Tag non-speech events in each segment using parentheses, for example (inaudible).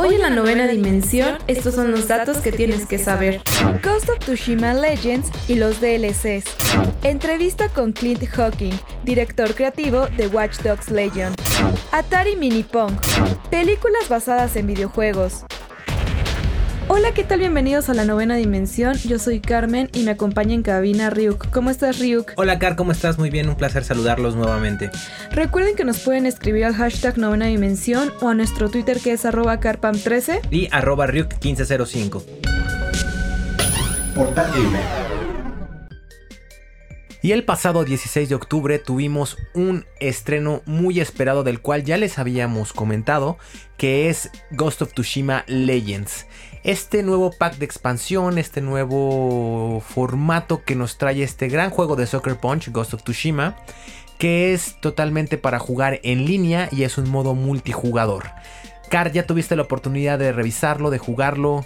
Hoy en la novena dimensión, estos son los datos que tienes que saber. Ghost of Tsushima Legends y los DLCs. Entrevista con Clint Hawking, director creativo de Watch Dogs Legion. Atari Mini Pong. Películas basadas en videojuegos. Hola, ¿qué tal? Bienvenidos a la novena dimensión. Yo soy Carmen y me acompaña en cabina Ryuk. ¿Cómo estás, Ryuk? Hola, Car, ¿cómo estás? Muy bien, un placer saludarlos nuevamente. Recuerden que nos pueden escribir al hashtag novena dimensión o a nuestro Twitter que es arroba carpam13 y arroba Ryuk1505. Portal. Y el pasado 16 de octubre tuvimos un estreno muy esperado del cual ya les habíamos comentado, que es Ghost of Tsushima Legends. Este nuevo pack de expansión, este nuevo formato que nos trae este gran juego de Soccer Punch, Ghost of Tsushima, que es totalmente para jugar en línea y es un modo multijugador. Car, ¿ya tuviste la oportunidad de revisarlo, de jugarlo?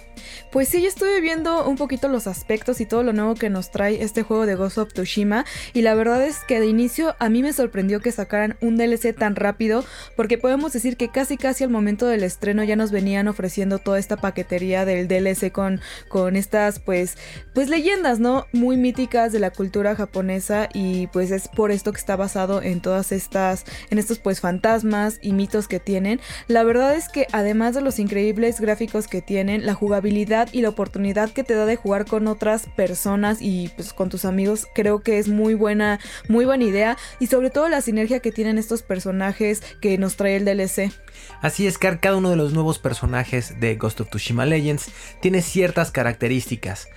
Pues sí, yo estuve viendo un poquito los aspectos y todo lo nuevo que nos trae este juego de Ghost of Tsushima y la verdad es que de inicio a mí me sorprendió que sacaran un DLC tan rápido porque podemos decir que casi casi al momento del estreno ya nos venían ofreciendo toda esta paquetería del DLC con, con estas pues pues leyendas, ¿no? Muy míticas de la cultura japonesa y pues es por esto que está basado en todas estas en estos pues fantasmas y mitos que tienen. La verdad es que además de los increíbles gráficos que tienen, la jugabilidad y la oportunidad que te da de jugar con otras personas y pues con tus amigos, creo que es muy buena, muy buena idea y sobre todo la sinergia que tienen estos personajes que nos trae el DLC. Así es que cada uno de los nuevos personajes de Ghost of Tsushima Legends tiene ciertas características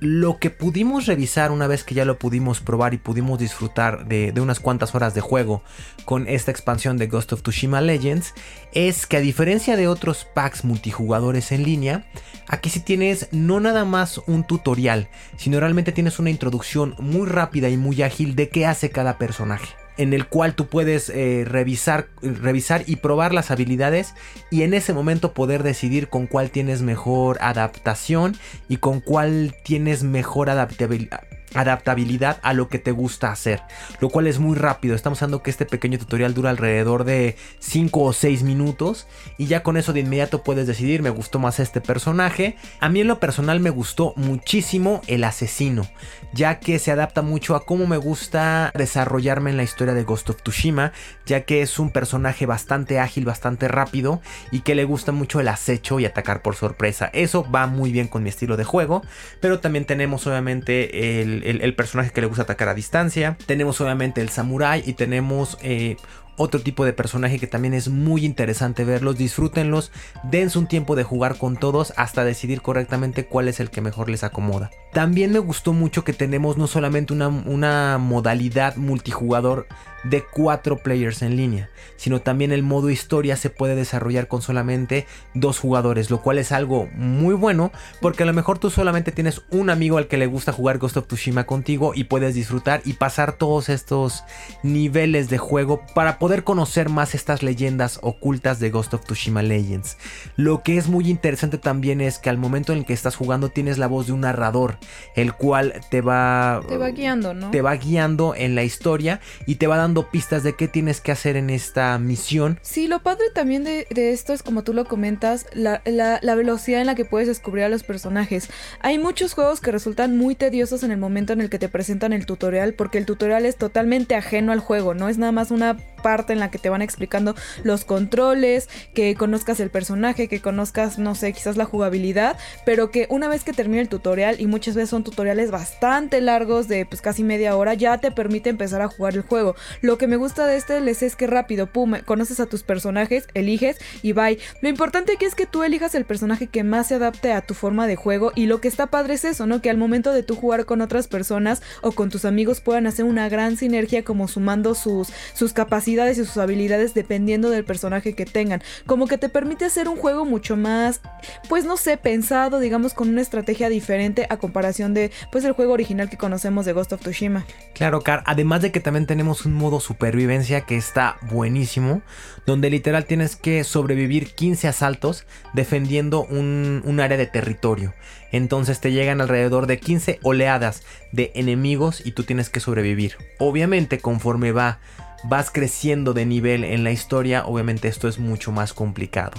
lo que pudimos revisar una vez que ya lo pudimos probar y pudimos disfrutar de, unas cuantas horas de juego con esta expansión de Ghost of Tsushima Legends es que a diferencia de otros packs multijugadores en línea, aquí sí tienes no nada más un tutorial, sino realmente tienes una introducción muy rápida y muy ágil de qué hace cada personaje en el cual tú puedes eh, revisar, revisar y probar las habilidades y en ese momento poder decidir con cuál tienes mejor adaptación y con cuál tienes mejor adaptabilidad adaptabilidad a lo que te gusta hacer, lo cual es muy rápido. Estamos hablando que este pequeño tutorial dura alrededor de 5 o 6 minutos y ya con eso de inmediato puedes decidir, me gustó más este personaje. A mí en lo personal me gustó muchísimo el asesino, ya que se adapta mucho a cómo me gusta desarrollarme en la historia de Ghost of Tsushima, ya que es un personaje bastante ágil, bastante rápido y que le gusta mucho el acecho y atacar por sorpresa. Eso va muy bien con mi estilo de juego, pero también tenemos obviamente el el, personaje que le gusta atacar a distancia. Tenemos obviamente el samurai y tenemos eh, otro tipo de personaje que también es muy interesante verlos. Disfrútenlos, dense un tiempo de jugar con todos hasta decidir correctamente cuál es el que mejor les acomoda. También me gustó mucho que tenemos no solamente una, una modalidad multijugador de cuatro players en línea, sino también el modo historia se puede desarrollar con solamente dos jugadores, lo cual es algo muy bueno porque a lo mejor tú solamente tienes un amigo al que le gusta jugar Ghost of Tsushima contigo y puedes disfrutar y pasar todos estos niveles de juego para poder conocer más estas leyendas ocultas de Ghost of Tsushima Legends. Lo que es muy interesante también es que al momento en el que estás jugando tienes la voz de un narrador, el cual te va te va guiando, ¿no? Te va guiando en la historia y te va dando pistas de qué tienes que hacer en esta misión. Sí, lo padre también de, esto es, como tú lo comentas, la, la, velocidad en la que puedes descubrir a los personajes. Hay muchos juegos que resultan muy tediosos en el momento en el que te presentan el tutorial, porque el tutorial es totalmente ajeno al juego, no es nada más una parte en la que te van explicando los controles, que conozcas el personaje, que conozcas, no sé, quizás la jugabilidad, pero que una vez que termine el tutorial, y muchas veces son tutoriales bastante largos de pues casi media hora, ya te permite empezar a jugar el juego. Lo que me gusta de este les es que rápido, pum, conoces a tus personajes, eliges y bye. Lo importante aquí es que tú elijas el personaje que más se adapte a tu forma de juego y lo que está padre es eso, ¿no? Que al momento de tú jugar con otras personas o con tus amigos puedan hacer una gran sinergia como sumando sus, sus capacidades y sus habilidades dependiendo del personaje que tengan. Como que te permite hacer un juego mucho más, pues no sé, pensado, digamos, con una estrategia diferente a comparación de, pues, el juego original que conocemos de Ghost of Tsushima. Claro, Car, además de que también tenemos un modo supervivencia que está buenísimo, donde literal tienes que sobrevivir 15 asaltos defendiendo un, un área de territorio. Entonces te llegan alrededor de 15 oleadas de enemigos y tú tienes que sobrevivir. Obviamente conforme va vas creciendo de nivel en la historia, obviamente esto es mucho más complicado.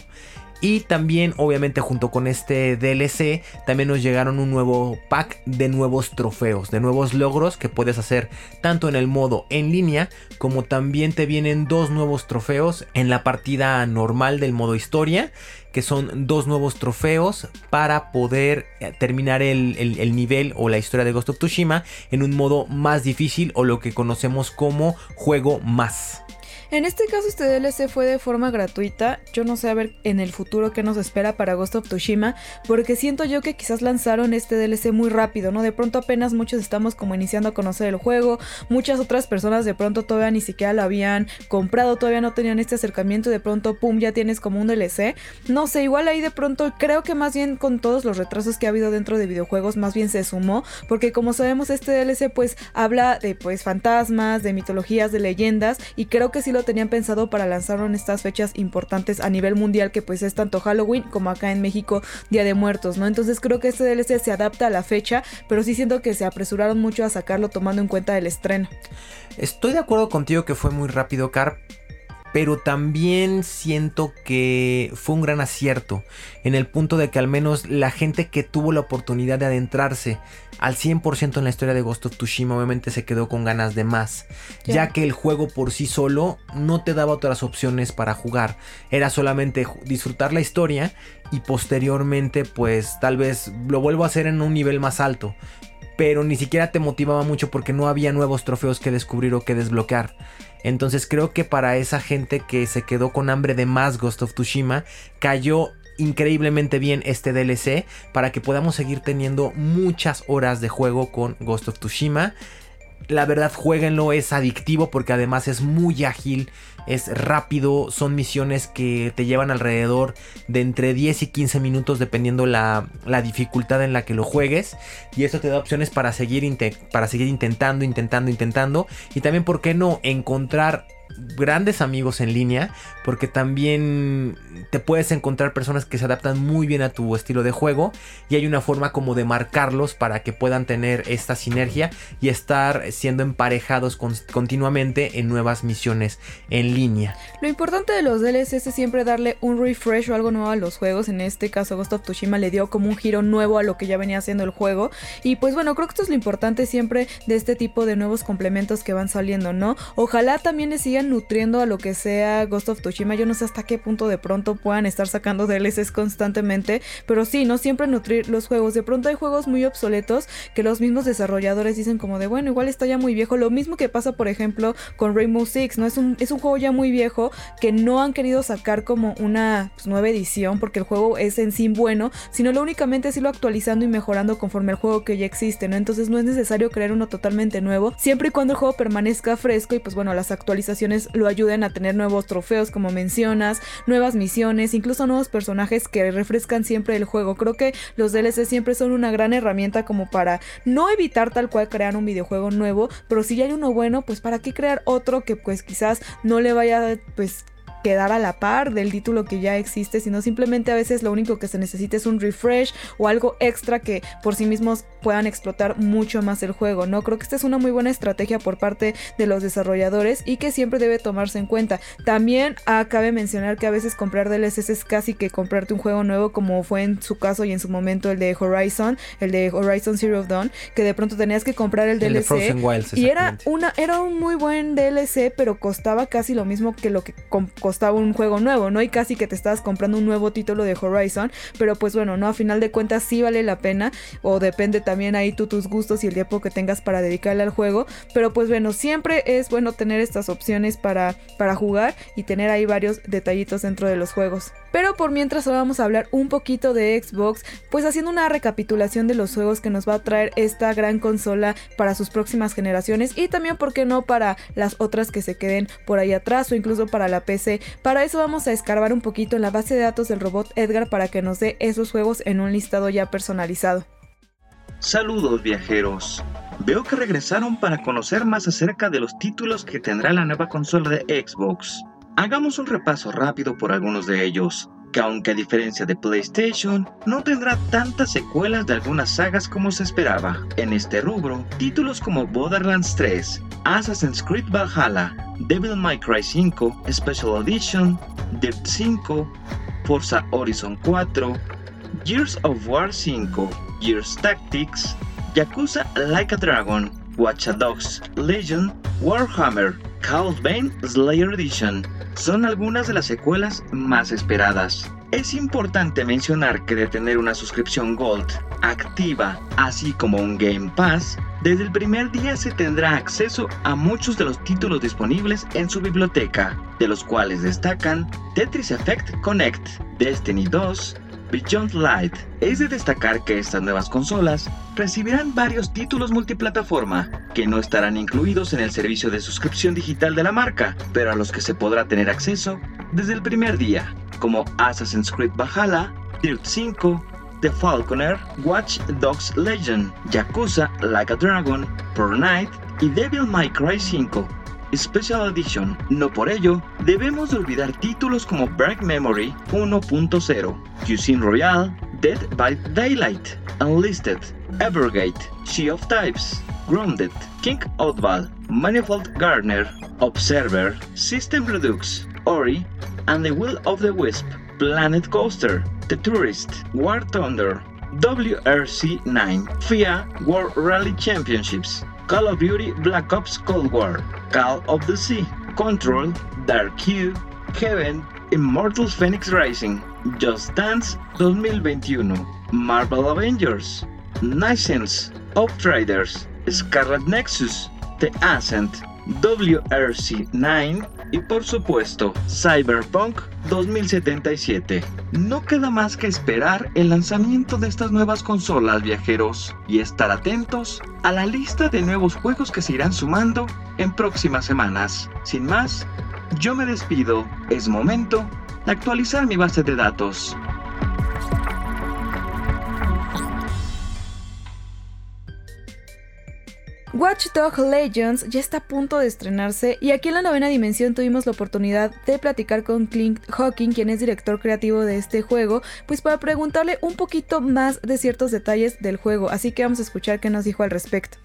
Y también, obviamente, junto con este DLC, también nos llegaron un nuevo pack de nuevos trofeos, de nuevos logros que puedes hacer tanto en el modo en línea, como también te vienen dos nuevos trofeos en la partida normal del modo historia, que son dos nuevos trofeos para poder eh, terminar el, el nivel o la historia de Ghost of Tsushima en un modo más difícil o lo que conocemos como juego más. En este caso este DLC fue de forma gratuita. Yo no sé a ver en el futuro qué nos espera para Ghost of Tsushima, porque siento yo que quizás lanzaron este DLC muy rápido, ¿no? De pronto apenas muchos estamos como iniciando a conocer el juego, muchas otras personas de pronto todavía ni siquiera lo habían comprado, todavía no tenían este acercamiento y de pronto, pum, ya tienes como un DLC. No sé, igual ahí de pronto creo que más bien con todos los retrasos que ha habido dentro de videojuegos, más bien se sumó, porque como sabemos este DLC pues habla de pues fantasmas, de mitologías, de leyendas y creo que sí lo tenían pensado para lanzarlo en estas fechas importantes a nivel mundial que pues es tanto Halloween como acá en México Día de Muertos, ¿no? Entonces creo que este DLC se adapta a la fecha, pero sí siento que se apresuraron mucho a sacarlo tomando en cuenta el estreno. Estoy de acuerdo contigo que fue muy rápido, Car, pero también siento que fue un gran acierto en el punto de que al menos la gente que tuvo la oportunidad de adentrarse al 100% en la historia de Ghost of Tsushima obviamente se quedó con ganas de más, ya que el juego por sí solo no te daba otras opciones para jugar, era solamente disfrutar la historia y posteriormente pues tal vez lo vuelvo a hacer en un nivel más alto, pero ni siquiera te motivaba mucho porque no había nuevos trofeos que descubrir o que desbloquear. Entonces creo que para esa gente que se quedó con hambre de más Ghost of Tsushima, cayó increíblemente bien este DLC para que podamos seguir teniendo muchas horas de juego con Ghost of Tsushima. La verdad, jueguenlo, es adictivo porque además es muy ágil, es rápido, son misiones que te llevan alrededor de entre 10 y 15 minutos dependiendo la, la dificultad en la que lo juegues. Y esto te da opciones para seguir, para seguir intentando, intentando, intentando. Y también, ¿por qué no? Encontrar grandes amigos en línea porque también te puedes encontrar personas que se adaptan muy bien a tu estilo de juego y hay una forma como de marcarlos para que puedan tener esta sinergia y estar siendo emparejados continuamente en nuevas misiones en línea. Lo importante de los DLCs es siempre darle un refresh o algo nuevo a los juegos, en este caso Ghost of Tsushima le dio como un giro nuevo a lo que ya venía haciendo el juego y pues bueno, creo que esto es lo importante siempre de este tipo de nuevos complementos que van saliendo, ¿no? Ojalá también le sigan nutriendo a lo que sea Ghost of Tsushima. Yo no sé hasta qué punto de pronto puedan estar sacando DLCs constantemente, pero sí, no siempre nutrir los juegos. De pronto hay juegos muy obsoletos que los mismos desarrolladores dicen como de, bueno, igual está ya muy viejo. Lo mismo que pasa, por ejemplo, con Rainbow Six, ¿no? Es un, es un juego ya muy viejo que no han querido sacar como una pues, nueva edición porque el juego es en sí bueno, sino lo únicamente es irlo actualizando y mejorando conforme el juego que ya existe, ¿no? Entonces no es necesario crear uno totalmente nuevo, siempre y cuando el juego permanezca fresco y pues bueno, las actualizaciones lo ayuden a tener nuevos trofeos como mencionas, nuevas misiones, incluso nuevos personajes que refrescan siempre el juego. Creo que los DLC siempre son una gran herramienta como para no evitar tal cual crear un videojuego nuevo, pero si ya hay uno bueno, pues para qué crear otro que pues quizás no le vaya pues quedar a la par del título que ya existe, sino simplemente a veces lo único que se necesita es un refresh o algo extra que por sí mismos puedan explotar mucho más el juego, ¿no? Creo que esta es una muy buena estrategia por parte de los desarrolladores y que siempre debe tomarse en cuenta. También ah, cabe mencionar que a veces comprar DLCs es casi que comprarte un juego nuevo como fue en su caso y en su momento el de Horizon, el de Horizon Zero Dawn, que de pronto tenías que comprar el, DLC y era una era un muy buen DLC, pero costaba casi lo mismo que lo que costaba costaba un juego nuevo, ¿no? Y casi que te estabas comprando un nuevo título de Horizon, pero pues bueno, ¿no? A final de cuentas sí vale la pena, o depende también ahí tú tus gustos y el tiempo que tengas para dedicarle al juego. Pero pues bueno, siempre es bueno tener estas opciones para, para jugar y tener ahí varios detallitos dentro de los juegos. Pero por mientras vamos a hablar un poquito de Xbox, pues haciendo una recapitulación de los juegos que nos va a traer esta gran consola para sus próximas generaciones y también, ¿por qué no?, para las otras que se queden por ahí atrás o incluso para la PC. Para eso vamos a escarbar un poquito en la base de datos del robot Edgar para que nos dé esos juegos en un listado ya personalizado. Saludos viajeros. Veo que regresaron para conocer más acerca de los títulos que tendrá la nueva consola de Xbox. Hagamos un repaso rápido por algunos de ellos, que aunque a diferencia de PlayStation, no tendrá tantas secuelas de algunas sagas como se esperaba. En este rubro, títulos como Borderlands 3, Assassin's Creed Valhalla, Devil May Cry 5 Special Edition, Dirt 5, Forza Horizon 4, Gears of War 5, Gears Tactics, Yakuza Like a Dragon, Watch Dogs Legion, Warhammer, Chaos Bane Slayer Edition, son algunas de las secuelas más esperadas. Es importante mencionar que de tener una suscripción Gold activa, así como un Game Pass, desde el primer día se tendrá acceso a muchos de los títulos disponibles en su biblioteca, de los cuales destacan Tetris Effect Connect, Destiny 2, Beyond Light. Es de destacar que estas nuevas consolas recibirán varios títulos multiplataforma que no estarán incluidos en el servicio de suscripción digital de la marca, pero a los que se podrá tener acceso desde el primer día, como Assassin's Creed Valhalla, Dirt 5, The Falconer, Watch Dogs Legend, Yakuza Like a Dragon, Fortnite y Devil May Cry 5 Special Edition. No por ello, debemos de olvidar títulos como Break Memory 1.0, Cuisine Royale, Dead by Daylight, Unlisted, Evergate, She of Types, Grounded, King Oddball, Manifold Gardener, Observer, System Redux, Ori, and The Will of the Wisp, Planet Coaster, The Tourist, War Thunder, WRC 9, FIA World Rally Championships, Call of Duty Black Ops Cold War, Call of the Sea, Control, Dark Q, Heaven, Immortal Phoenix Rising, Just Dance 2021, Marvel Avengers, Nascence, Outriders, Scarlet Nexus, The Ascent, WRC 9 y por supuesto Cyberpunk 2077. No queda más que esperar el lanzamiento de estas nuevas consolas viajeros y estar atentos a la lista de nuevos juegos que se irán sumando en próximas semanas. Sin más, yo me despido, es momento de actualizar mi base de datos. Watch Dog Legends ya está a punto de estrenarse y aquí en la novena dimensión tuvimos la oportunidad de platicar con Clint Hawking, quien es director creativo de este juego, pues para preguntarle un poquito más de ciertos detalles del juego, así que vamos a escuchar qué nos dijo al respecto.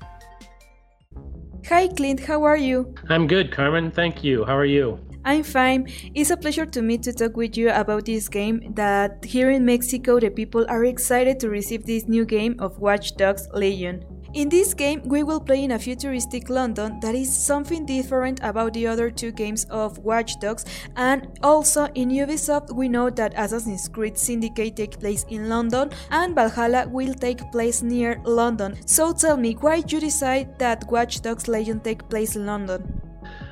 Hi Clint, how are you? I'm good, Carmen. Thank you. How are you? I'm fine. It's a pleasure to me to talk with you about this game that here in Mexico the people are excited to receive this new game of Watch Dogs Legion. In this game, we will play in a futuristic London that is something different about the other two games of Watch Dogs, and also in Ubisoft, we know that Assassin's Creed Syndicate takes place in London and Valhalla will take place near London. So tell me, why you decide that Watch Dogs Legion take place in London?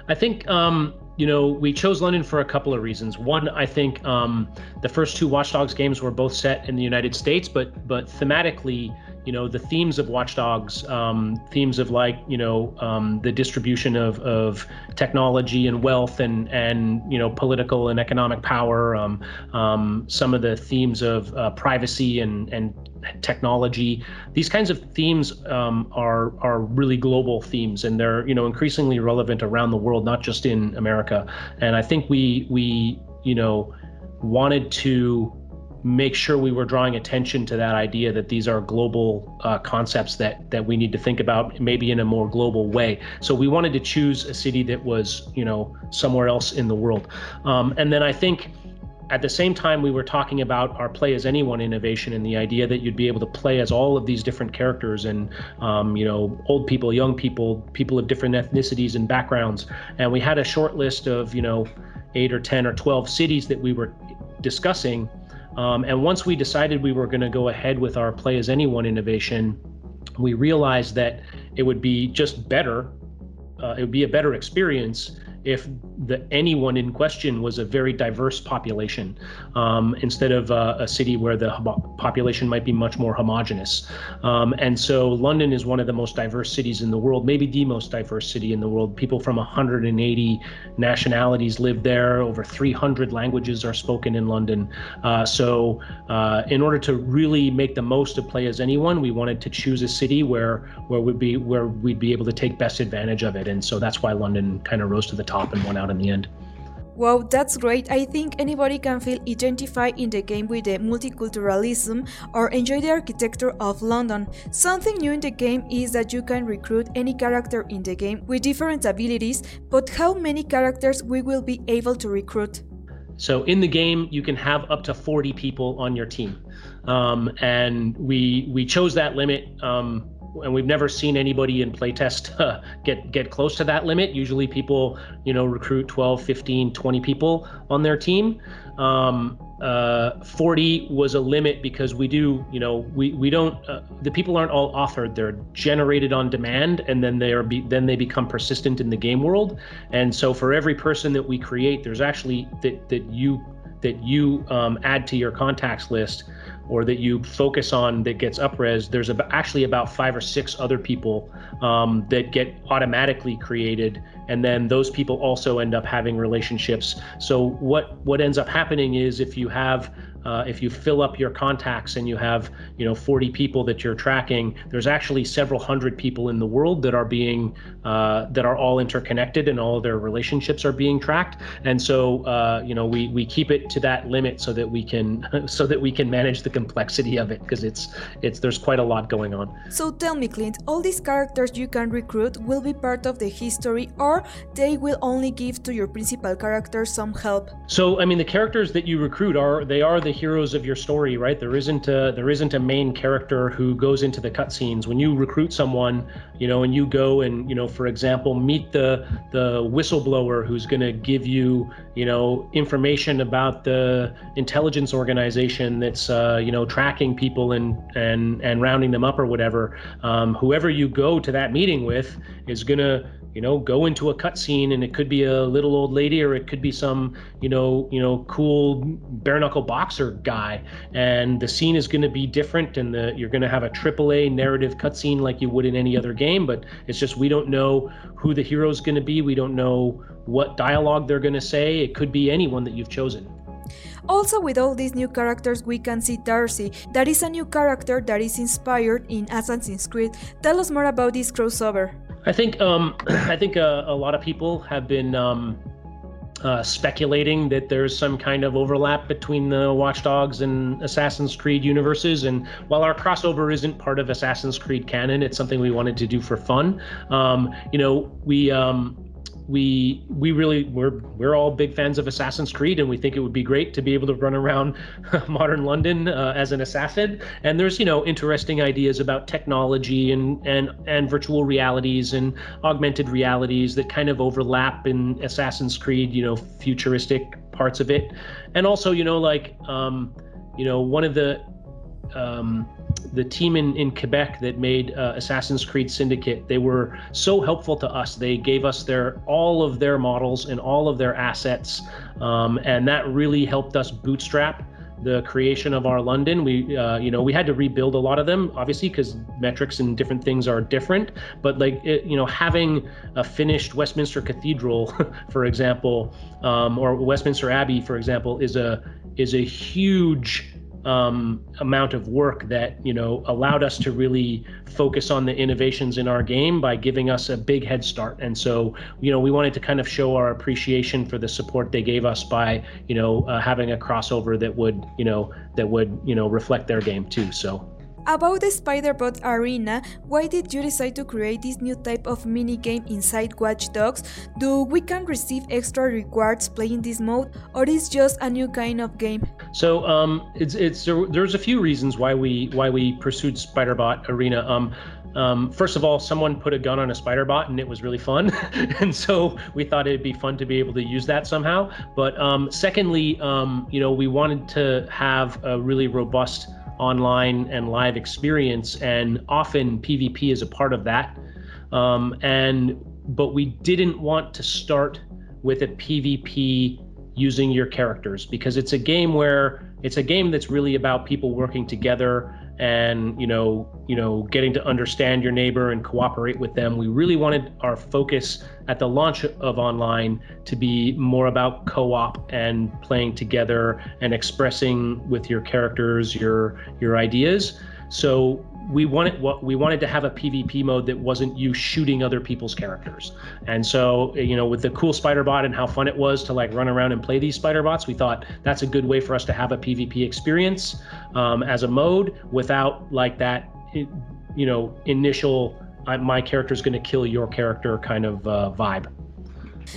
I think um, you know, we chose London for a couple of reasons. One, I think um, the first two Watch Dogs games were both set in the United States, but but thematically, you know the themes of watchdogs um, themes of like you know um, the distribution of, of technology and wealth and and you know political and economic power um, um some of the themes of uh, privacy and and technology. These kinds of themes um, are are really global themes and they're you know increasingly relevant around the world not just in America. And I think we we you know wanted to make sure we were drawing attention to that idea that these are global uh, concepts that that we need to think about maybe in a more global way. So we wanted to choose a city that was you know somewhere else in the world, um, and then I think. At the same time, we were talking about our play as anyone innovation and the idea that you'd be able to play as all of these different characters and, um, you know, old people, young people, people of different ethnicities and backgrounds. And we had a short list of, you know, eight or 10 or 12 cities that we were discussing um, and once we decided we were going to go ahead with our Play as Anyone innovation, we realized that it would be just better. Uh, it would be a better experience if the anyone in question was a very diverse population um, instead of uh, a city where the population might be much more homogenous. Um, and so London is one of the most diverse cities in the world, maybe the most diverse city in the world. People from 180 nationalities live there. Over 300 languages are spoken in London. Uh, so uh, in order to really make the most of play as anyone, we wanted to choose a city where where we'd be where we'd be able to take best advantage of it. And so that's why London kind of rose to the top top and won out in the end. Wow, that's great. I think anybody can feel identified in the game with the multiculturalism or enjoy the architecture of London. Something new in the game is that you can recruit any character in the game with different abilities, but how many characters we will be able to recruit? So in the game, you can have up to 40 people on your team, um, and we we chose that limit um, and we've never seen anybody in playtest (laughs) uh, get get close to that limit. Usually people you know recruit 12 15 20 people on their team. Um, uh, 40 was a limit because we do you know we we don't uh, the people aren't all authored they're generated on demand and then they are be, then they become persistent in the game world. And so for every person that we create there's actually that that you that you um, add to your contacts list or that you focus on that gets upres, there's actually about five or six other people um, that get automatically created, and then those people also end up having relationships. So what what ends up happening is if you have uh, if you fill up your contacts and you have you know 40 people that you're tracking there's actually several hundred people in the world that are being uh, that are all interconnected and all their relationships are being tracked. And so uh, you know we we keep it to that limit so that we can (laughs) so that we can manage the complexity of it because it's it's there's quite a lot going on. So tell me clint all these characters you can recruit will be part of the history or they will only give to your principal character some help? So i mean the characters that you recruit are they are the heroes of your story, right? There isn't a there isn't a main character who goes into the cutscenes. When you recruit someone, you know, and you go and you know, for example, meet the the whistleblower who's going to give you you know information about the intelligence organization that's uh, you know tracking people and and and rounding them up or whatever. Um, whoever you go to that meeting with is going to you know go into a cutscene and it could be a little old lady or it could be some you know you know cool bare knuckle boxer guy and the scene is going to be different and the you're going to have a AAA narrative cutscene like you would in any other game but it's just we don't know who the hero is going to be we don't know what dialogue they're going to say it could be anyone that you've chosen also, with all these new characters, we can see Darcy. That is a new character that is inspired in Assassin's Creed. Tell us more about this crossover. I think um, (clears throat) I think uh, a lot of people have been um, uh, speculating that there's some kind of overlap between the Watchdogs and Assassin's Creed universes. And while our crossover isn't part of Assassin's Creed canon, it's something we wanted to do for fun. Um, you know, we um, we we really we're we're all big fans of Assassin's Creed, and we think it would be great to be able to run around (laughs) modern London uh, as an assassin. And there's you know interesting ideas about technology and and and virtual realities and augmented realities that kind of overlap in Assassin's Creed, you know, futuristic parts of it, and also you know like um, you know one of the um, the team in, in Quebec that made uh, Assassin's Creed Syndicate, they were so helpful to us. They gave us their all of their models and all of their assets, um, and that really helped us bootstrap the creation of our London. We, uh, you know, we had to rebuild a lot of them, obviously, because metrics and different things are different. But like, it, you know, having a finished Westminster Cathedral, (laughs) for example, um, or Westminster Abbey, for example, is a is a huge um, amount of work that you know allowed us to really focus on the innovations in our game by giving us a big head start. And so you know we wanted to kind of show our appreciation for the support they gave us by you know uh, having a crossover that would you know that would you know reflect their game too. So about the Spider-Bot Arena, why did you decide to create this new type of minigame inside Watch Dogs? Do we can receive extra rewards playing this mode, or is just a new kind of game? So um, it's it's there's a few reasons why we why we pursued Spider-Bot Arena. Um, um, first of all, someone put a gun on a spider bot and it was really fun. (laughs) and so we thought it'd be fun to be able to use that somehow. But um, secondly, um, you know, we wanted to have a really robust online and live experience, and often PvP is a part of that. Um, and but we didn't want to start with a PvP using your characters because it's a game where it's a game that's really about people working together and you know you know getting to understand your neighbor and cooperate with them. We really wanted our focus at the launch of online to be more about co-op and playing together and expressing with your characters your your ideas. So we wanted what we wanted to have a PvP mode that wasn't you shooting other people's characters. And so, you know, with the cool spider bot and how fun it was to like run around and play these spider bots, we thought that's a good way for us to have a PvP experience um, as a mode without like that, you know, initial my character is going to kill your character kind of uh, vibe.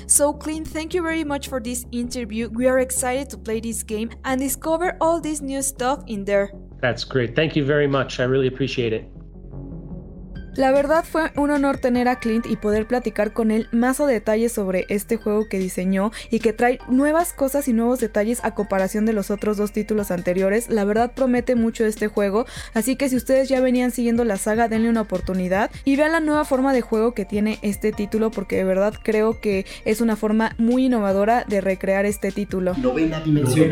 So, Clint, thank you very much for this interview. We are excited to play this game and discover all this new stuff in there. That's great. Thank you very much. I really appreciate it. La verdad fue un honor tener a Clint y poder platicar con él más a detalle sobre este juego que diseñó y que trae nuevas cosas y nuevos detalles a comparación de los otros dos títulos anteriores. La verdad promete mucho este juego, así que si ustedes ya venían siguiendo la saga, denle una oportunidad y vean la nueva forma de juego que tiene este título porque de verdad creo que es una forma muy innovadora de recrear este título. Novena dimensión.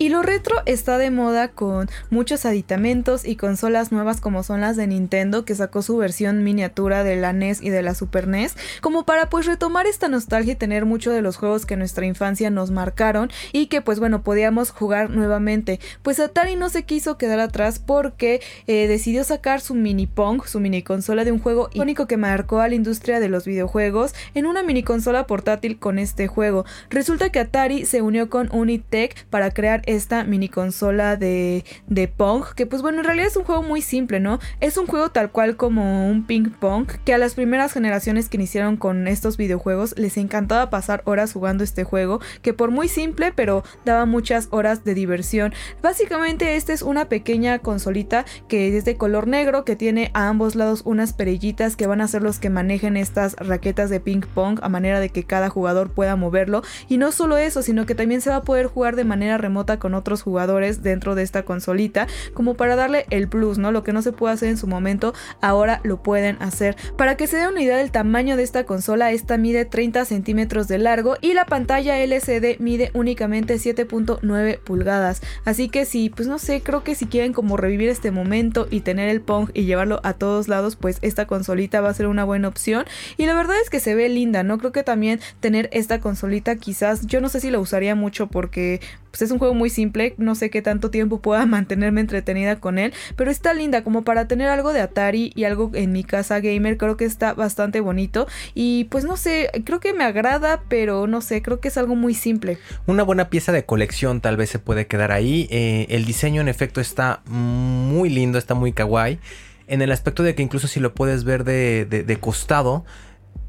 Y lo retro está de moda con muchos aditamentos y consolas nuevas como son las de Nintendo que sacó su versión miniatura de la NES y de la Super NES, como para pues retomar esta nostalgia y tener mucho de los juegos que nuestra infancia nos marcaron y que pues bueno podíamos jugar nuevamente. Pues Atari no se quiso quedar atrás porque eh, decidió sacar su mini Pong, su mini consola de un juego icónico que marcó a la industria de los videojuegos en una mini consola portátil con este juego. Resulta que Atari se unió con Unitech para crear esta mini consola de, de Pong, que pues bueno, en realidad es un juego muy simple, ¿no? Es un juego tal cual como un ping pong, que a las primeras generaciones que iniciaron con estos videojuegos les encantaba pasar horas jugando este juego, que por muy simple, pero daba muchas horas de diversión. Básicamente esta es una pequeña consolita que es de color negro, que tiene a ambos lados unas perillitas que van a ser los que manejen estas raquetas de ping pong a manera de que cada jugador pueda moverlo. Y no solo eso, sino que también se va a poder jugar de manera remota con otros jugadores dentro de esta consolita, como para darle el plus, ¿no? Lo que no se puede hacer en su momento, ahora lo pueden hacer. Para que se dé una idea del tamaño de esta consola, esta mide 30 centímetros de largo y la pantalla LCD mide únicamente 7.9 pulgadas. Así que si, pues no sé, creo que si quieren como revivir este momento y tener el Pong y llevarlo a todos lados, pues esta consolita va a ser una buena opción. Y la verdad es que se ve linda, ¿no? Creo que también tener esta consolita quizás, yo no sé si la usaría mucho porque pues es un juego muy simple, no sé qué tanto tiempo pueda (laughs) mantenerme entretenida con él, pero está linda como para tener algo de Atari y algo en mi casa gamer, creo que está bastante bonito. Y pues no sé, creo que me agrada, pero no sé, creo que es algo muy simple. Una buena pieza de colección tal vez se puede quedar ahí, eh, el diseño en efecto está muy lindo, está muy kawaii, en el aspecto de que incluso si lo puedes ver de, de costado,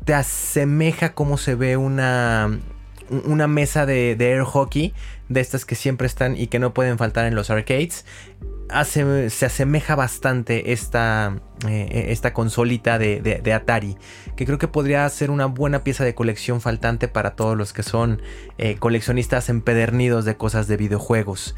te asemeja cómo se ve una una mesa de, air hockey, de estas que siempre están y que no pueden faltar en los arcades. se asemeja bastante esta, eh, esta consolita de, Atari, que creo que podría ser una buena pieza de colección faltante para todos los que son eh, coleccionistas empedernidos de cosas de videojuegos.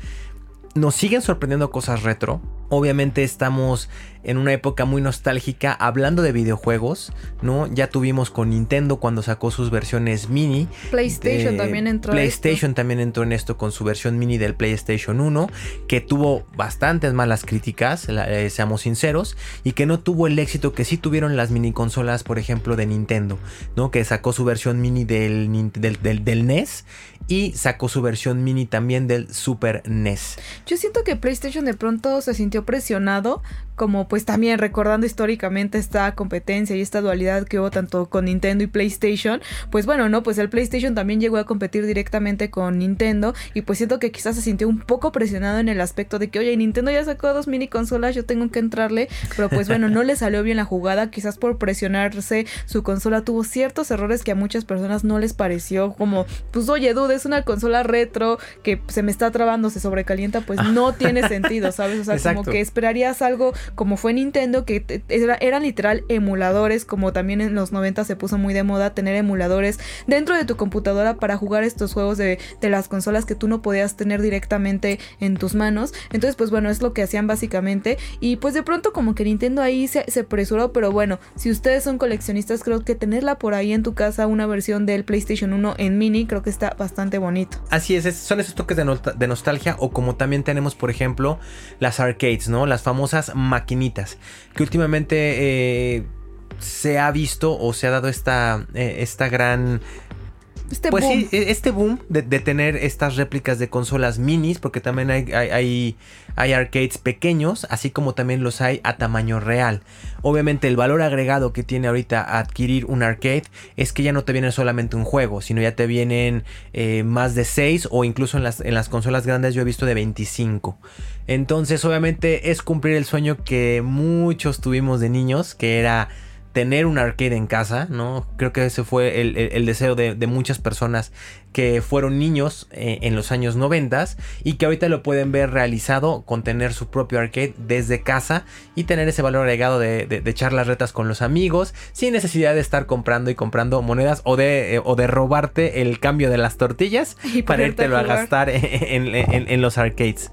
Nos siguen sorprendiendo cosas retro. Obviamente estamos en una época muy nostálgica hablando de videojuegos, ¿no? Ya tuvimos con Nintendo cuando sacó sus versiones mini. PlayStation también entró. PlayStation también entró en esto con su versión mini del PlayStation 1, que tuvo bastantes malas críticas, eh, seamos sinceros, y que no tuvo el éxito que sí tuvieron las mini consolas, por ejemplo, de Nintendo, ¿no? Que sacó su versión mini del, del, del NES y sacó su versión mini también del Super NES. Yo siento que PlayStation de pronto se sintió presionado como pues también recordando históricamente esta competencia y esta dualidad que hubo tanto con Nintendo y PlayStation, pues bueno, no, pues el PlayStation también llegó a competir directamente con Nintendo y pues siento que quizás se sintió un poco presionado en el aspecto de que, oye, Nintendo ya sacó dos mini consolas, yo tengo que entrarle, pero pues bueno, no le salió bien la jugada, quizás por presionarse su consola tuvo ciertos errores que a muchas personas no les pareció, como, pues oye, dude, es una consola retro que se me está trabando, se sobrecalienta, pues no tiene sentido, ¿sabes? O sea, como porque esperarías algo como fue Nintendo, que era, eran literal emuladores, como también en los 90 se puso muy de moda tener emuladores dentro de tu computadora para jugar estos juegos de, de las consolas que tú no podías tener directamente en tus manos. Entonces, pues bueno, es lo que hacían básicamente. Y pues de pronto como que Nintendo ahí se, se apresuró, pero bueno, si ustedes son coleccionistas, creo que tenerla por ahí en tu casa, una versión del PlayStation 1 en mini, creo que está bastante bonito. Así es, son esos toques de, de nostalgia o como también tenemos, por ejemplo, las arcades, ¿no? Las famosas maquinitas, que últimamente eh, se ha visto o se ha dado esta, eh, esta gran Este pues boom. sí, e- este boom de, de tener estas réplicas de consolas minis, porque también hay, hay, hay- hay arcades pequeños, así como también los hay a tamaño real. Obviamente el valor agregado que tiene ahorita adquirir un arcade es que ya no te viene solamente un juego, sino ya te vienen eh, más de 6 o incluso en las, en las consolas grandes yo he visto de 25. Entonces obviamente es cumplir el sueño que muchos tuvimos de niños, que era tener un arcade en casa, ¿no? Creo que ese fue el, el- el deseo de, de muchas personas que fueron niños eh, en los años 90 y que ahorita lo pueden ver realizado con tener su propio arcade desde casa y tener ese valor agregado de, de- de echar las retas con los amigos sin necesidad de estar comprando y comprando monedas o de, eh, o de robarte el cambio de las tortillas (laughs) Y para irte a gastar en- en- en- en los arcades.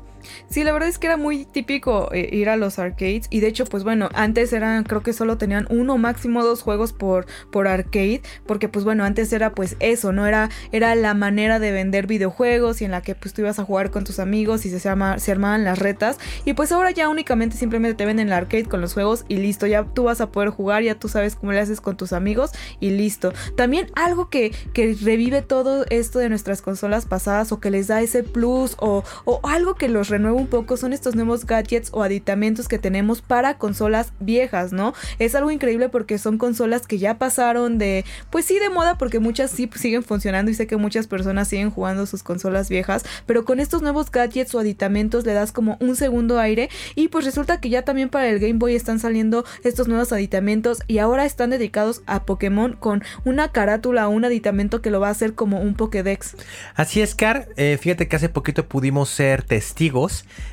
Sí, la verdad es que era muy típico eh, ir a los arcades y de hecho, pues bueno, antes eran, creo que solo tenían uno máximo dos juegos por, por arcade, porque pues bueno, antes era pues eso, ¿no? Era, era la manera de vender videojuegos y en la que pues tú ibas a jugar con tus amigos y se, arma- se armaban las retas y pues ahora ya únicamente simplemente te venden el arcade con los juegos y listo, ya tú vas a poder jugar, ya tú sabes cómo le haces con tus amigos y listo. También algo que, que revive todo esto de nuestras consolas pasadas o que les da ese plus o, o algo que los renueva un poco son estos nuevos gadgets o aditamentos que tenemos para consolas viejas, ¿no? Es algo increíble porque son consolas que ya pasaron de, pues sí, de moda porque muchas sí siguen funcionando y sé que muchas personas siguen jugando sus consolas viejas, pero con estos nuevos gadgets o aditamentos le das como un segundo aire y pues resulta que ya también para el Game Boy están saliendo estos nuevos aditamentos y ahora están dedicados a Pokémon con una carátula o un aditamento que lo va a hacer como un Pokédex. Así es, Car. Eh, fíjate que hace poquito pudimos ser testigos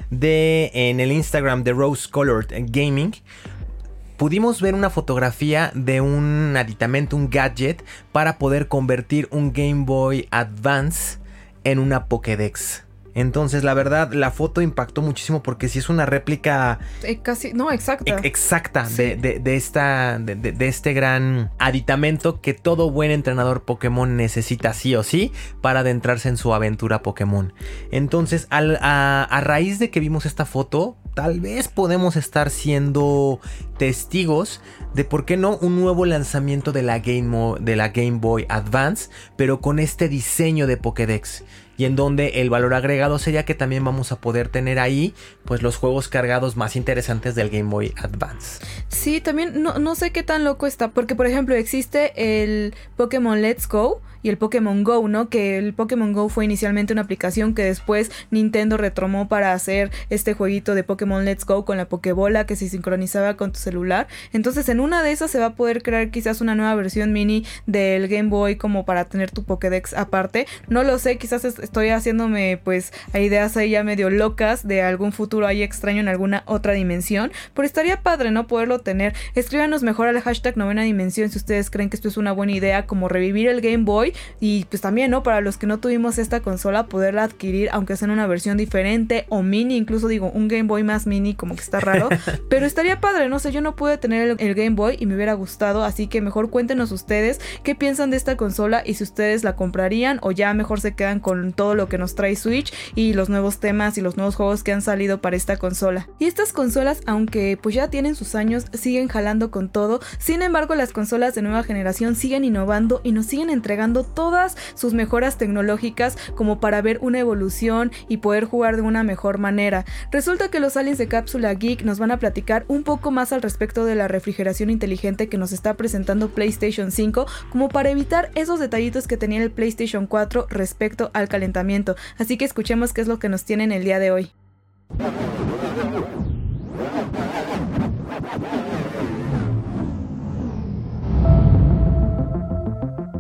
de en el Instagram de Rose Colored Gaming. Pudimos ver una fotografía de un aditamento, un gadget, para poder convertir un Game Boy Advance en una Pokédex. Entonces, la verdad, la foto impactó muchísimo porque si es una réplica Eh, casi, no, exacta. ex- exacta Sí. de, de- de esta, de, de- de este gran aditamento que todo buen entrenador Pokémon necesita sí o sí para adentrarse en su aventura Pokémon. Entonces, al- a, a raíz de que vimos esta foto, tal vez podemos estar siendo testigos de por qué no un nuevo lanzamiento de la Game, Mo- de la Game Boy Advance, pero con este diseño de Pokédex. Y en donde el valor agregado sería que también vamos a poder tener ahí pues los juegos cargados más interesantes del Game Boy Advance. Sí, también no, no sé qué tan loco está, porque por ejemplo existe el Pokémon Let's Go y el Pokémon Go, ¿no? Que el Pokémon Go fue inicialmente una aplicación que después Nintendo retomó para hacer este jueguito de Pokémon Let's Go con la Pokébola que se sincronizaba con tu celular. Entonces en una de esas se va a poder crear quizás una nueva versión mini del Game Boy como para tener tu Pokédex aparte. No lo sé, quizás es- estoy haciéndome pues a ideas ahí ya medio locas de algún futuro ahí extraño en alguna otra dimensión, pero estaría padre no poderlo tener. Escríbanos mejor al hashtag novena dimensión si ustedes creen que esto es una buena idea como revivir el Game Boy y pues también, ¿no? Para los que no tuvimos esta consola poderla adquirir aunque sea en una versión diferente o mini, incluso digo un Game Boy más mini como que está raro, (laughs) pero estaría padre, no sé, yo no pude tener el, el Game Boy y me hubiera gustado, así que mejor cuéntenos ustedes qué piensan de esta consola y si ustedes la comprarían o ya mejor se quedan con todo lo que nos trae Switch y los nuevos temas y los nuevos juegos que han salido para esta consola. Y estas consolas, aunque pues ya tienen sus años, siguen jalando con todo. Sin embargo, las consolas de nueva generación siguen innovando y nos siguen entregando todas sus mejoras tecnológicas como para ver una evolución y poder jugar de una mejor manera. Resulta que los aliens de Cápsula Geek nos van a platicar un poco más al respecto de la refrigeración inteligente que nos está presentando PlayStation 5 como para evitar esos detallitos que tenía el PlayStation 4 respecto al calentamiento. Así que escuchemos qué es lo que nos tienen el día de hoy.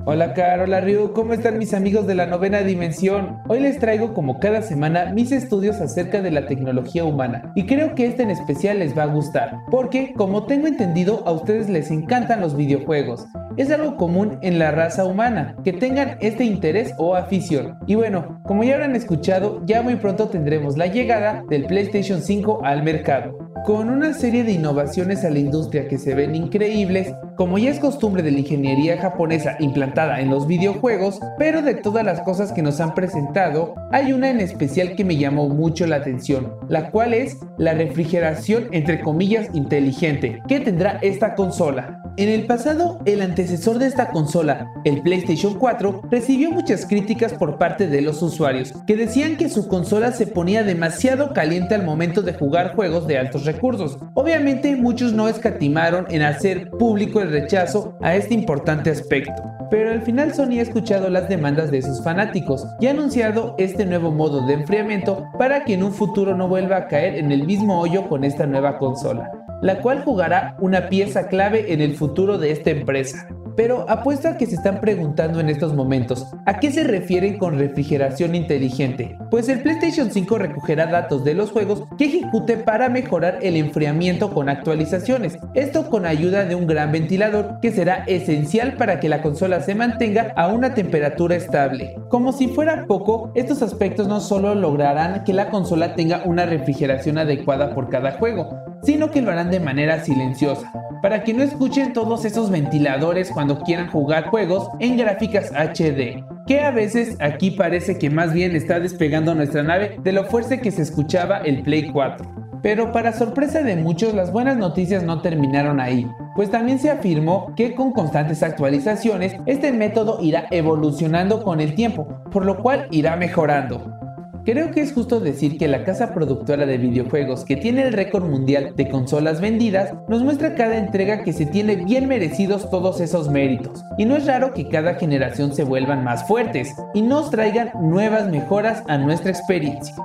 Hola Carol, hola Ryu, ¿cómo están mis amigos de la novena dimensión? Hoy les traigo como cada semana mis estudios acerca de la tecnología humana y creo que este en especial les va a gustar, porque como tengo entendido a ustedes les encantan los videojuegos. Es algo común en la raza humana, que tengan este interés o afición. Y bueno, como ya habrán escuchado, ya muy pronto tendremos la llegada del PlayStation 5 al mercado con una serie de innovaciones a la industria que se ven increíbles, como ya es costumbre de la ingeniería japonesa implantada en los videojuegos, pero de todas las cosas que nos han presentado, hay una en especial que me llamó mucho la atención, la cual es la refrigeración entre comillas inteligente que tendrá esta consola. En el pasado, el antecesor de esta consola, el PlayStation 4, recibió muchas críticas por parte de los usuarios, que decían que su consola se ponía demasiado caliente al momento de jugar juegos de altos recursos. Obviamente muchos no escatimaron en hacer público el rechazo a este importante aspecto. Pero al final Sony ha escuchado las demandas de sus fanáticos y ha anunciado este nuevo modo de enfriamiento para que en un futuro no vuelva a caer en el mismo hoyo con esta nueva consola la cual jugará una pieza clave en el futuro de esta empresa. Pero apuesto a que se están preguntando en estos momentos, ¿a qué se refieren con refrigeración inteligente? Pues el PlayStation 5 recogerá datos de los juegos que ejecute para mejorar el enfriamiento con actualizaciones. Esto con ayuda de un gran ventilador que será esencial para que la consola se mantenga a una temperatura estable. Como si fuera poco, estos aspectos no solo lograrán que la consola tenga una refrigeración adecuada por cada juego, sino que lo harán de manera silenciosa, para que no escuchen todos esos ventiladores cuando quieran jugar juegos en gráficas HD, que a veces aquí parece que más bien está despegando nuestra nave de lo fuerte que se escuchaba el Play 4. Pero para sorpresa de muchos, las buenas noticias no terminaron ahí, pues también se afirmó que con constantes actualizaciones, este método irá evolucionando con el tiempo, por lo cual irá mejorando. Creo que es justo decir que la casa productora de videojuegos que tiene el récord mundial de consolas vendidas nos muestra cada entrega que se tiene bien merecidos todos esos méritos. Y no es raro que cada generación se vuelvan más fuertes y nos traigan nuevas mejoras a nuestra experiencia.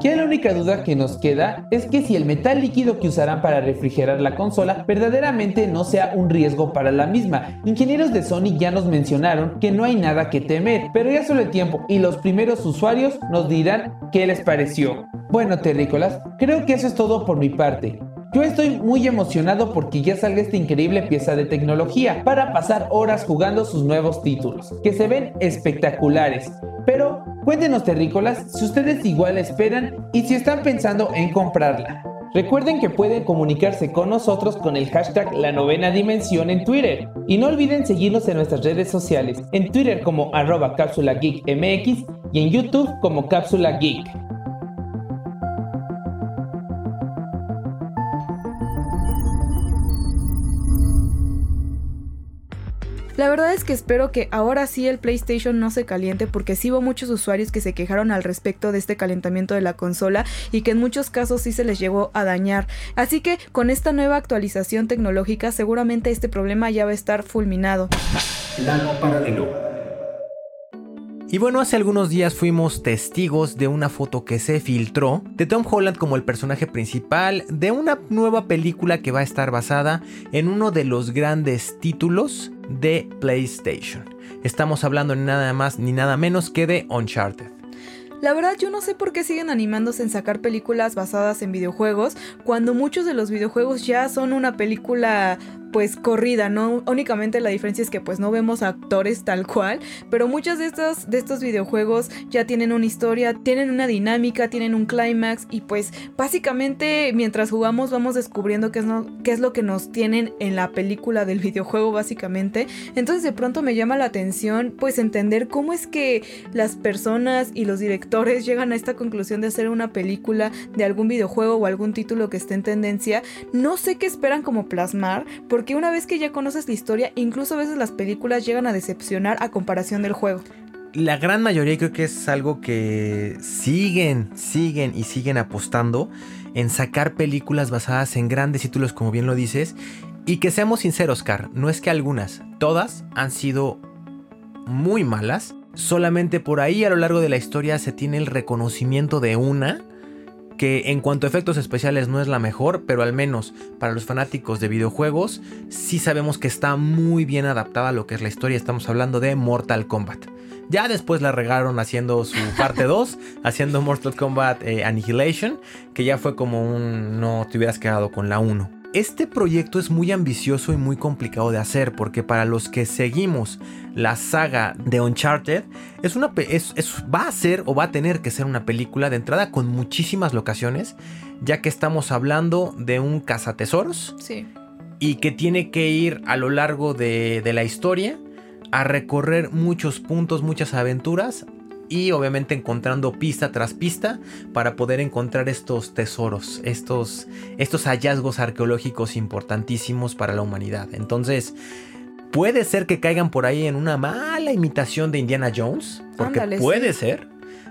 Que la única duda que nos queda es que si el metal líquido que usarán para refrigerar la consola verdaderamente no sea un riesgo para la misma. Ingenieros de Sony ya nos mencionaron que no hay nada que temer, pero ya solo el tiempo y los primeros usuarios nos dirán qué les pareció. Bueno, terrícolas, creo que eso es todo por mi parte. Yo estoy muy emocionado porque ya salga esta increíble pieza de tecnología para pasar horas jugando sus nuevos títulos, que se ven espectaculares. Pero cuéntenos terrícolas si ustedes igual esperan y si están pensando en comprarla. Recuerden que pueden comunicarse con nosotros con el hashtag La Novena Dimensión en Twitter. Y no olviden seguirnos en nuestras redes sociales, en Twitter como arroba cápsula geek MX y en YouTube como cápsula geek. La verdad es que espero que ahora sí el PlayStation no se caliente porque sí hubo muchos usuarios que se quejaron al respecto de este calentamiento de la consola y que en muchos casos sí se les llegó a dañar. Así que con esta nueva actualización tecnológica seguramente este problema ya va a estar fulminado. Plano paralelo. Y bueno, hace algunos días fuimos testigos de una foto que se filtró de Tom Holland como el personaje principal de una nueva película que va a estar basada en uno de los grandes títulos de PlayStation. Estamos hablando ni nada más ni nada menos que de Uncharted. La verdad yo no sé por qué siguen animándose en sacar películas basadas en videojuegos cuando muchos de los videojuegos ya son una película pues corrida, ¿no? Únicamente la diferencia es que pues no vemos actores tal cual, pero muchos de estos, de estos videojuegos ya tienen una historia, tienen una dinámica, tienen un clímax y pues básicamente mientras jugamos vamos descubriendo qué es, qué es lo que nos tienen en la película del (laughs) videojuego básicamente. Entonces de pronto me llama la atención pues entender cómo es que las personas y los directores (laughs) llegan a esta conclusión de hacer una película de algún videojuego o algún título que esté en tendencia. No sé qué esperan como plasmar, una vez que ya conoces la historia, incluso a veces las películas llegan a decepcionar a comparación del juego. La gran mayoría creo que es algo que siguen, siguen y siguen apostando en sacar películas basadas en grandes títulos, como bien lo dices. Y que seamos sinceros, Car, no es que algunas, todas han sido muy malas. Solamente por ahí a lo largo de la historia se tiene el reconocimiento de una que en cuanto a efectos especiales no es la mejor, pero al menos para los fanáticos de videojuegos sí sabemos que está muy bien adaptada a lo que es la historia. Estamos hablando de Mortal Kombat. Ya después la regaron haciendo su (laughs) parte 2, haciendo Mortal Kombat eh, Annihilation, que ya fue como un no te hubieras quedado con la 1. Este proyecto es muy ambicioso y muy complicado de hacer porque para los que seguimos la saga de Uncharted es una es, va a ser o va a tener que ser una película de entrada con muchísimas locaciones ya que estamos hablando de un cazatesoros Sí. y que tiene que ir a lo largo de, de la historia a recorrer muchos puntos, muchas aventuras y obviamente encontrando pista tras pista para poder encontrar estos tesoros, estos, estos hallazgos arqueológicos importantísimos para la humanidad. Entonces, puede ser que caigan por ahí en una mala imitación de Indiana Jones, porque Ándale, puede sí. ser.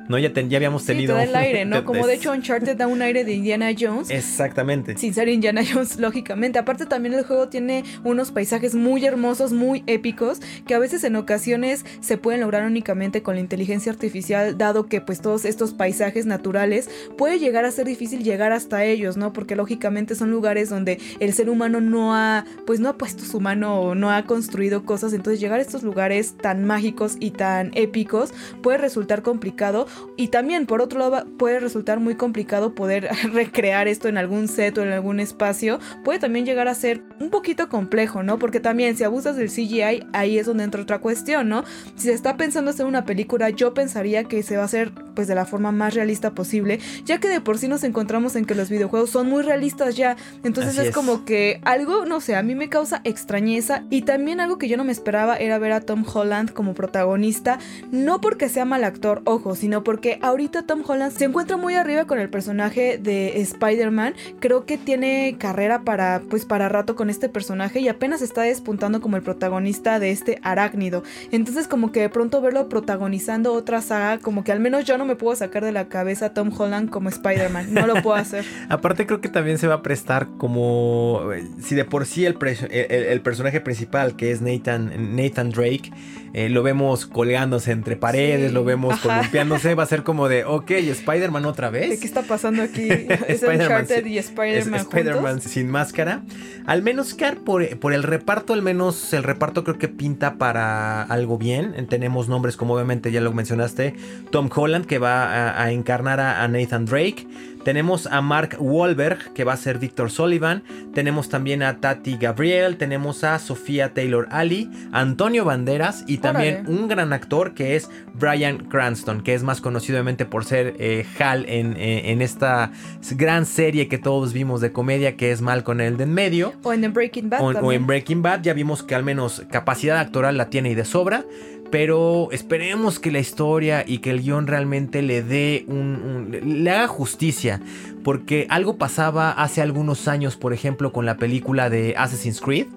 No, ya, ten- ya habíamos Sí, tenido. te da el aire, ¿no? Como de hecho Uncharted da un aire de Indiana Jones. Exactamente. Sin ser Indiana Jones, lógicamente. Aparte también el juego tiene unos paisajes muy hermosos, muy épicos, que a veces en ocasiones se pueden lograr únicamente con la inteligencia artificial, dado que pues todos estos paisajes naturales puede llegar a ser difícil llegar hasta ellos, ¿no? Porque lógicamente son lugares donde el ser humano no ha, pues no ha puesto su mano o no ha construido cosas, entonces llegar a estos lugares tan mágicos y tan épicos puede resultar complicado y también por otro lado puede resultar muy complicado poder (laughs) recrear esto en algún set o en algún espacio. Puede también llegar a ser un poquito complejo, ¿no? Porque también si abusas del CGI, ahí es donde entra otra cuestión, ¿no? Si se está pensando hacer una película, yo pensaría que se va a hacer pues de la forma más realista posible, ya que de por sí nos encontramos en que los videojuegos son muy realistas ya. Entonces es, es. como que algo, no sé, a mí me causa extrañeza y también algo que yo no me esperaba era ver a Tom Holland como protagonista, no porque sea mal actor, ojo, sino porque ahorita Tom Holland se encuentra muy arriba con el personaje de Spider-Man, creo que tiene carrera para pues para rato con este personaje y apenas está despuntando como el protagonista de este arácnido. Entonces como que de pronto verlo protagonizando otra saga, como que al menos yo no me puedo sacar de la cabeza a Tom Holland como Spider-Man, no lo puedo hacer. (laughs) Aparte creo que también se va a prestar como eh, si de por sí el, el- personaje principal que es Nathan, Nathan Drake eh, lo vemos colgándose entre paredes, Sí, lo vemos columpiándose, va a ser como de, ok, Spider-Man otra ¿De vez. qué está pasando aquí? (laughs) Es Spider-Man Uncharted sin- y Spider-Man Spider-Man sin máscara. Al menos, Car, por, por el reparto, al menos el reparto creo que pinta para algo bien. Tenemos nombres como obviamente ya lo mencionaste, Tom Holland que va a, a encarnar a, a Nathan Drake. Tenemos a Mark Wahlberg que va a ser Victor Sullivan. Tenemos también a Tati Gabriel. Tenemos a Sofía Taylor Ali, Antonio Banderas y también Órale. un gran actor que es Brian Cranston, que es más conocido obviamente por ser eh, Hal en, eh, en esta gran serie que todos vimos de comedia que es Malcolm el de en medio. O en The Breaking Bad O, en Breaking Bad ya vimos que al menos capacidad actoral la tiene y de sobra. Pero esperemos que la historia y que el guion realmente le dé un, un- le haga justicia. Porque algo pasaba hace algunos años, por ejemplo, con la película de Assassin's Creed.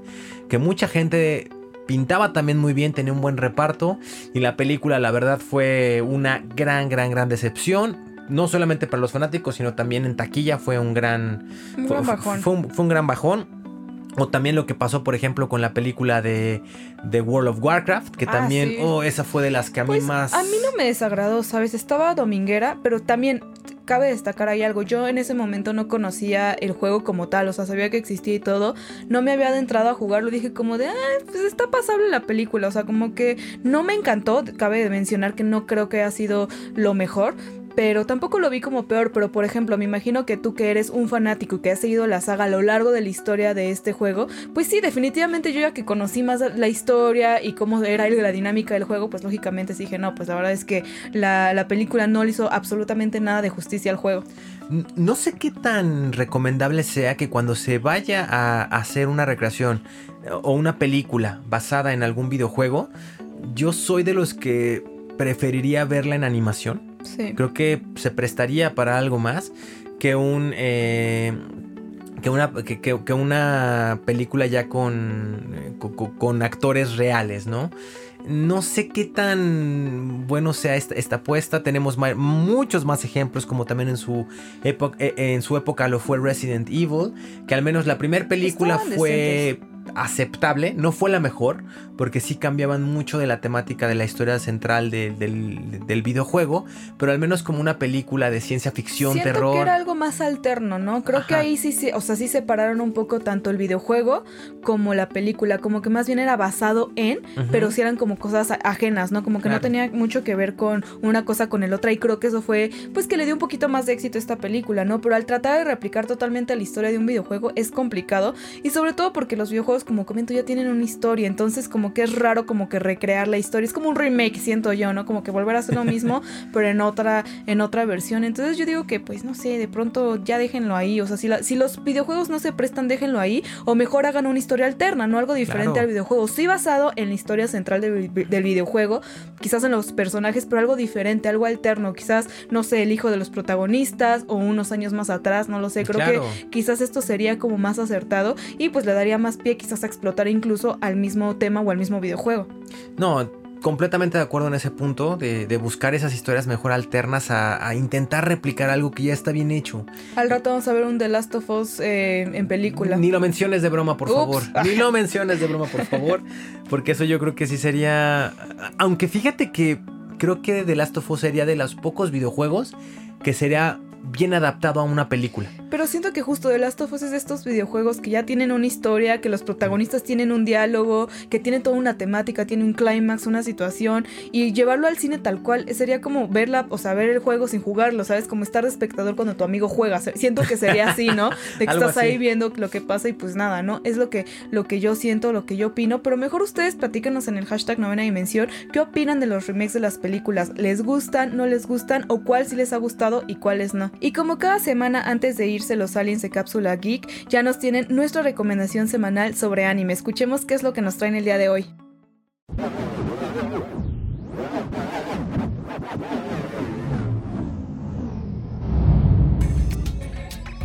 Que mucha gente pintaba también muy bien, tenía un buen reparto. Y la película, la verdad, fue una gran, gran, gran decepción. No solamente para los fanáticos, sino también en taquilla fue un gran, Un fue, gran fue- bajón. fue un, fue un gran bajón. O también lo que pasó, por ejemplo, con la película de, de World of Warcraft, que Ah, también, sí. oh, esa fue de las que a mí Pues, más... A mí no me desagradó, ¿sabes? Estaba dominguera, pero también cabe destacar ahí algo. Yo en ese momento no conocía el juego como tal, o sea, sabía que existía y todo. No me había adentrado a jugarlo, dije como de, ah, pues está pasable la película, o sea, como que no me encantó. Cabe mencionar que no creo que haya sido lo mejor. Pero tampoco lo vi como peor, pero por ejemplo, me imagino que tú que eres un fanático y que has seguido la saga a lo largo de la historia de este juego, pues sí, definitivamente yo ya que conocí más la historia y cómo era la dinámica del juego, pues lógicamente dije, no, pues la verdad es que la, la película no le hizo absolutamente nada de justicia al juego. No sé qué tan recomendable sea que cuando se vaya a hacer una recreación eh, o una película basada en algún videojuego, yo soy de los que preferiría verla en animación. Sí. Creo que se prestaría para algo más que un... eh, que una, que, que- una película ya con, eh, co- co- con, actores reales, ¿no? No sé qué tan bueno sea esta, esta apuesta. Tenemos ma- muchos más ejemplos, como también en su, época, eh, en su época lo fue Resident Evil, que al menos la primera película Estaban fue aceptable, no fue la mejor, porque sí cambiaban mucho de la temática de la historia central de- del, del videojuego, pero al menos como una película de ciencia ficción, Siento terror. que era algo más alterno, ¿no? Creo que ahí sí, sí, o sea, sí separaron un poco tanto el videojuego como la película, como que más bien era basado en, pero sí eran como cosas ajenas, ¿no? Como que no tenía mucho que ver con una cosa con el otra y creo que eso fue, pues que le dio un poquito más de éxito a esta película, ¿no? Pero al tratar de replicar totalmente la historia de un videojuego es complicado y sobre todo porque los videojuegos, como comento, ya tienen una historia, entonces como que es raro como que recrear la historia, es como un remake, siento yo, ¿no? Como que volver a hacer lo mismo, (laughs) pero en otra, en otra versión. Entonces yo digo que, pues no sé, de pronto ya déjenlo ahí. O sea, si, la- si los videojuegos no se prestan, déjenlo ahí. O mejor hagan una historia alterna, ¿no? Algo diferente Claro. al videojuego. Sí basado en la historia central del, vi- del videojuego, quizás en los personajes, pero algo diferente, algo alterno. Quizás, no sé, el hijo de los protagonistas o unos años más atrás, no lo sé. Creo Claro. que quizás esto sería como más acertado y pues le daría más pie quizás a explotar incluso al mismo tema o al mismo videojuego. No, completamente de acuerdo en ese punto de, de buscar esas historias mejor alternas a, a intentar replicar algo que ya está bien hecho. Al rato vamos a ver un The Last of Us eh, en película. Ni lo menciones de broma, por Ups. favor. Ni lo menciones de broma, por favor. (laughs) Porque eso yo creo que sí sería. Aunque fíjate que creo que The Last of Us sería de los pocos videojuegos que sería bien adaptado a una película. Pero siento que justo The Last of Us es de estos videojuegos que ya tienen una historia, que los protagonistas tienen un diálogo, que tiene toda una temática, tiene un clímax, una situación, y llevarlo al cine tal cual sería como verla, o sea, ver el juego sin jugarlo, ¿sabes? Como estar de espectador cuando tu amigo juega. Siento que sería así, ¿no? (laughs) De que estás así. ahí viendo lo que pasa y pues nada, ¿no? Es lo que, lo que yo siento, lo que yo opino, pero mejor ustedes platícanos en el hashtag novena dimensión qué opinan de los remakes de las películas. ¿Les gustan, no les gustan o cuál sí les ha gustado y cuáles no? Y como cada semana antes de irse los aliens de Cápsula Geek, ya nos tienen nuestra recomendación semanal sobre anime. Escuchemos qué es lo que nos traen el día de hoy.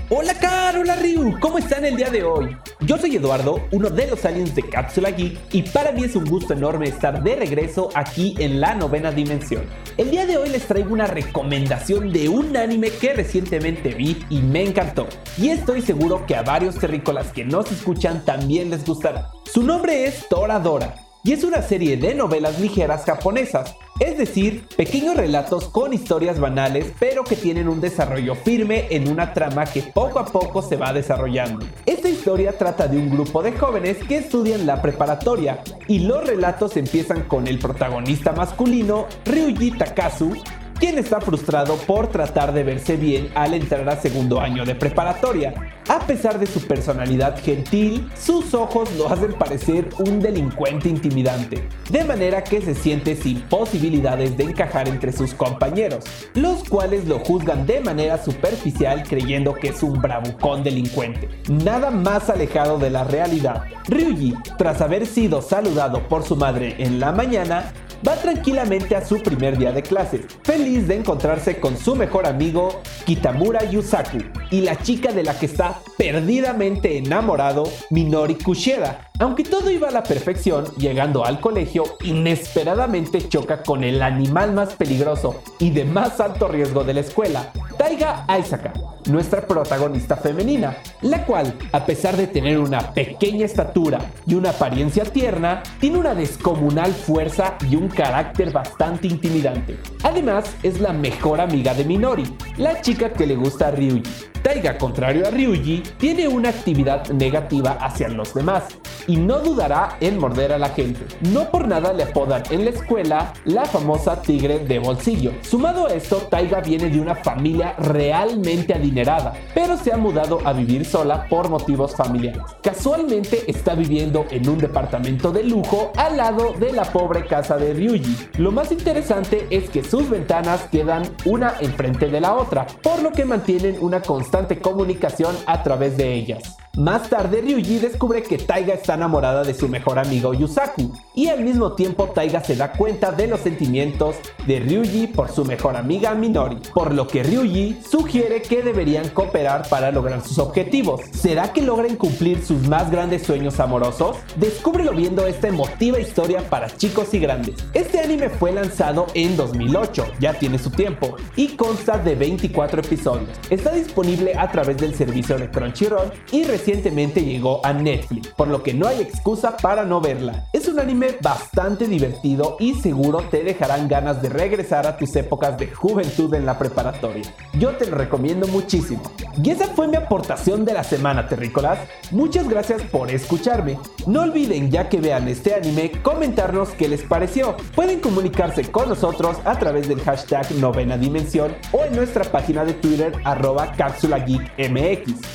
Hola Car, hola Ryu, ¿cómo están el día de hoy? Yo soy Eduardo, uno de los aliens de Cápsula Geek y para mí es un gusto enorme estar de regreso aquí en la novena dimensión. El día de hoy les traigo una recomendación de un anime que recientemente vi y me encantó. Y estoy seguro que a varios terrícolas que nos escuchan también les gustará. Su nombre es Toradora y es una serie de novelas ligeras japonesas, es decir, pequeños relatos con historias banales pero que tienen un desarrollo firme en una trama que poco a poco se va desarrollando. Esta historia trata de un grupo de jóvenes que estudian la preparatoria y los relatos empiezan con el protagonista masculino, Ryuji Takasu, quien está frustrado por tratar de verse bien al entrar a segundo año de preparatoria. A pesar de su personalidad gentil, sus ojos lo hacen parecer un delincuente intimidante, de manera que se siente sin posibilidades de encajar entre sus compañeros, los cuales lo juzgan de manera superficial creyendo que es un bravucón delincuente. Nada más alejado de la realidad. Ryuji, tras haber sido saludado por su madre en la mañana, va tranquilamente a su primer día de clases, feliz de encontrarse con su mejor amigo Kitamura Yusaku y la chica de la que está perdidamente enamorado, Minori Kushida. Aunque todo iba a la perfección, llegando al colegio, inesperadamente choca con el animal más peligroso y de más alto riesgo de la escuela, Taiga Aisaka, nuestra protagonista femenina, la cual, a pesar de tener una pequeña estatura y una apariencia tierna, tiene una descomunal fuerza y un carácter bastante intimidante. Además, es la mejor amiga de Minori, la chica que le gusta a Ryuji. Taiga, contrario a Ryuji, tiene una actividad negativa hacia los demás y no dudará en morder a la gente. No por nada le apodan en la escuela la famosa tigre de bolsillo. Sumado a esto, Taiga viene de una familia realmente adinerada, pero se ha mudado a vivir sola por motivos familiares. Casualmente está viviendo en un departamento de lujo al lado de la pobre casa de Ryuji. Lo más interesante es que sus ventanas quedan una enfrente de la otra, por lo que mantienen una constante comunicación a través de ellas. Más tarde Ryuji descubre que Taiga está enamorada de su mejor amigo Yusaku y al mismo tiempo Taiga se da cuenta de los sentimientos de Ryuji por su mejor amiga Minori, por lo que Ryuji sugiere que deberían cooperar para lograr sus objetivos. ¿Será que logren cumplir sus más grandes sueños amorosos? Descúbrelo viendo esta emotiva historia para chicos y grandes. Este anime fue lanzado en 2008, ya tiene su tiempo, y consta de 24 episodios. Está disponible a través del servicio de Crunchyroll y recibe recientemente llegó a Netflix, por lo que no hay excusa para no verla. Es un anime bastante divertido y seguro te dejarán ganas de regresar a tus épocas de juventud en la preparatoria. Yo te lo recomiendo muchísimo. Y esa fue mi aportación de la semana, terrícolas. Muchas gracias por escucharme. No olviden, ya que vean este anime, comentarnos qué les pareció. Pueden comunicarse con nosotros a través del hashtag novena dimensión o en nuestra página de Twitter arroba cápsula geek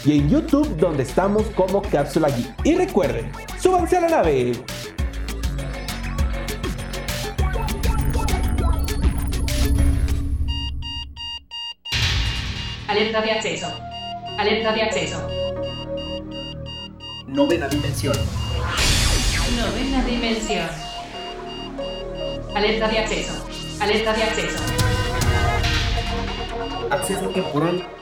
y en YouTube donde estamos como cápsula geek. Y recuerden, súbanse a la nave. Alerta de acceso. Alerta de acceso. Novena dimensión. Novena dimensión. Alerta de acceso. Alerta de acceso. Acceso temporal.